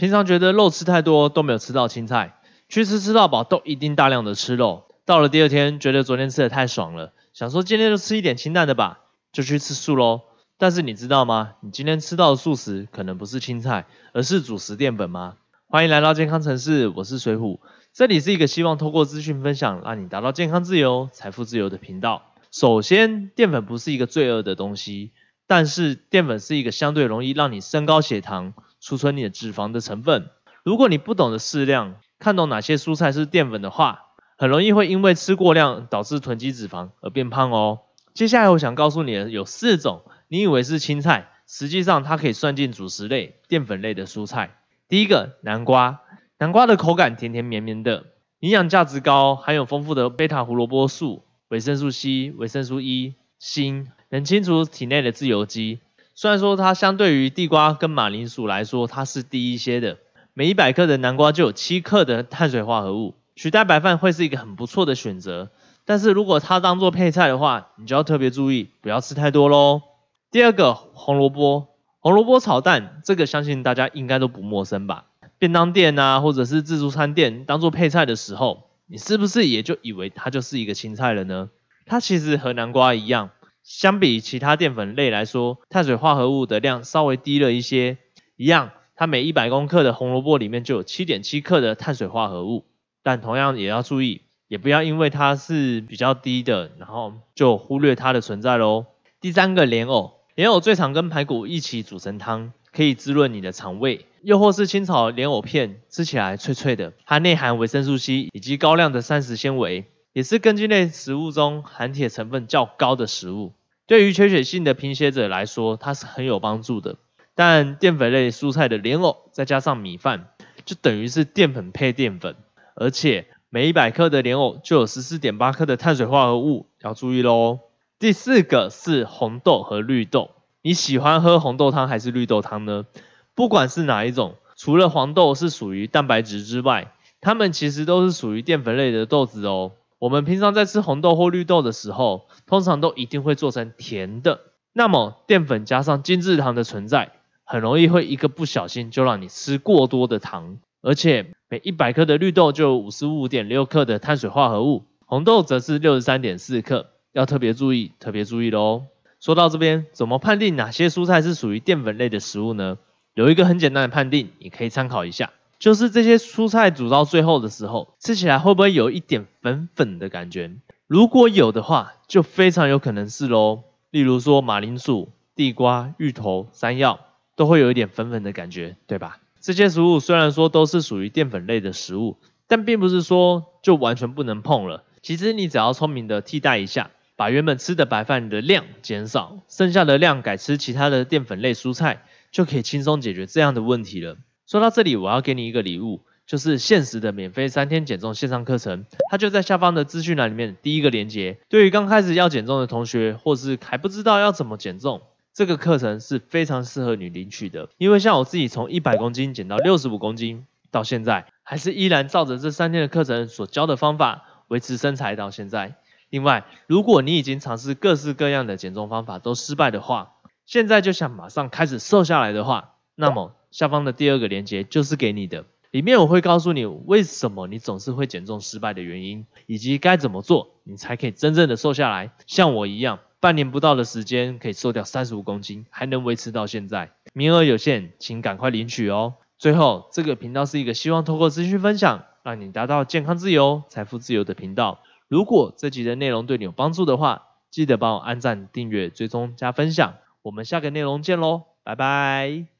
平常觉得肉吃太多都没有吃到青菜，去吃吃到饱都一定大量的吃肉。到了第二天，觉得昨天吃的太爽了，想说今天就吃一点清淡的吧，就去吃素喽。但是你知道吗？你今天吃到的素食可能不是青菜，而是主食淀粉吗？欢迎来到健康城市，我是水虎，这里是一个希望透过资讯分享，让你达到健康自由、财富自由的频道。首先，淀粉不是一个罪恶的东西，但是淀粉是一个相对容易让你升高血糖、储存你的脂肪的成分。如果你不懂得适量，看懂哪些蔬菜是淀粉的话，很容易会因为吃过量导致囤积脂肪而变胖哦。接下来我想告诉你的有四种你以为是青菜，实际上它可以算进主食类淀粉类的蔬菜。第一个南瓜，南瓜的口感甜甜绵绵的，营养价值高，含有丰富的贝塔胡萝卜素、维生素 C、维生素 E、锌，能清除体内的自由基。虽然说它相对于地瓜跟马铃薯来说它是低一些的，每一百克的南瓜就有七克的碳水化合物。取代白饭会是一个很不错的选择，但是如果它当做配菜的话，你就要特别注意，不要吃太多喽。第二个红萝卜，红萝卜炒蛋，这个相信大家应该都不陌生吧？便当店啊，或者是自助餐店当做配菜的时候，你是不是也就以为它就是一个青菜了呢？它其实和南瓜一样，相比其他淀粉类来说，碳水化合物的量稍微低了一些。一样，它每一百公克的红萝卜里面就有七点七克的碳水化合物。但同样也要注意，也不要因为它是比较低的，然后就忽略它的存在喽。第三个莲藕，莲藕最常跟排骨一起煮成汤，可以滋润你的肠胃。又或是清炒莲藕片，吃起来脆脆的，它内含维生素 C 以及高量的膳食纤维，也是根茎类食物中含铁成分较高的食物。对于缺血性的贫血者来说，它是很有帮助的。但淀粉类蔬菜的莲藕再加上米饭，就等于是淀粉配淀粉。而且每一百克的莲藕就有十四点八克的碳水化合物，要注意喽。第四个是红豆和绿豆，你喜欢喝红豆汤还是绿豆汤呢？不管是哪一种，除了黄豆是属于蛋白质之外，它们其实都是属于淀粉类的豆子哦。我们平常在吃红豆或绿豆的时候，通常都一定会做成甜的。那么淀粉加上精制糖的存在，很容易会一个不小心就让你吃过多的糖。而且每一百克的绿豆就有五十五点六克的碳水化合物，红豆则是六十三点四克，要特别注意，特别注意喽。说到这边，怎么判定哪些蔬菜是属于淀粉类的食物呢？有一个很简单的判定，你可以参考一下，就是这些蔬菜煮到最后的时候，吃起来会不会有一点粉粉的感觉？如果有的话，就非常有可能是喽。例如说马铃薯、地瓜、芋头、山药，都会有一点粉粉的感觉，对吧？这些食物虽然说都是属于淀粉类的食物，但并不是说就完全不能碰了。其实你只要聪明的替代一下，把原本吃的白饭的量减少，剩下的量改吃其他的淀粉类蔬菜，就可以轻松解决这样的问题了。说到这里，我要给你一个礼物，就是限时的免费三天减重线上课程，它就在下方的资讯栏里面第一个链接。对于刚开始要减重的同学，或是还不知道要怎么减重。这个课程是非常适合你领取的，因为像我自己从一百公斤减到六十五公斤，到现在还是依然照着这三天的课程所教的方法维持身材到现在。另外，如果你已经尝试各式各样的减重方法都失败的话，现在就想马上开始瘦下来的话，那么下方的第二个链接就是给你的，里面我会告诉你为什么你总是会减重失败的原因，以及该怎么做你才可以真正的瘦下来，像我一样。半年不到的时间可以瘦掉三十五公斤，还能维持到现在，名额有限，请赶快领取哦。最后，这个频道是一个希望通过资讯分享，让你达到健康自由、财富自由的频道。如果这集的内容对你有帮助的话，记得帮我按赞、订阅、追踪、加分享。我们下个内容见喽，拜拜。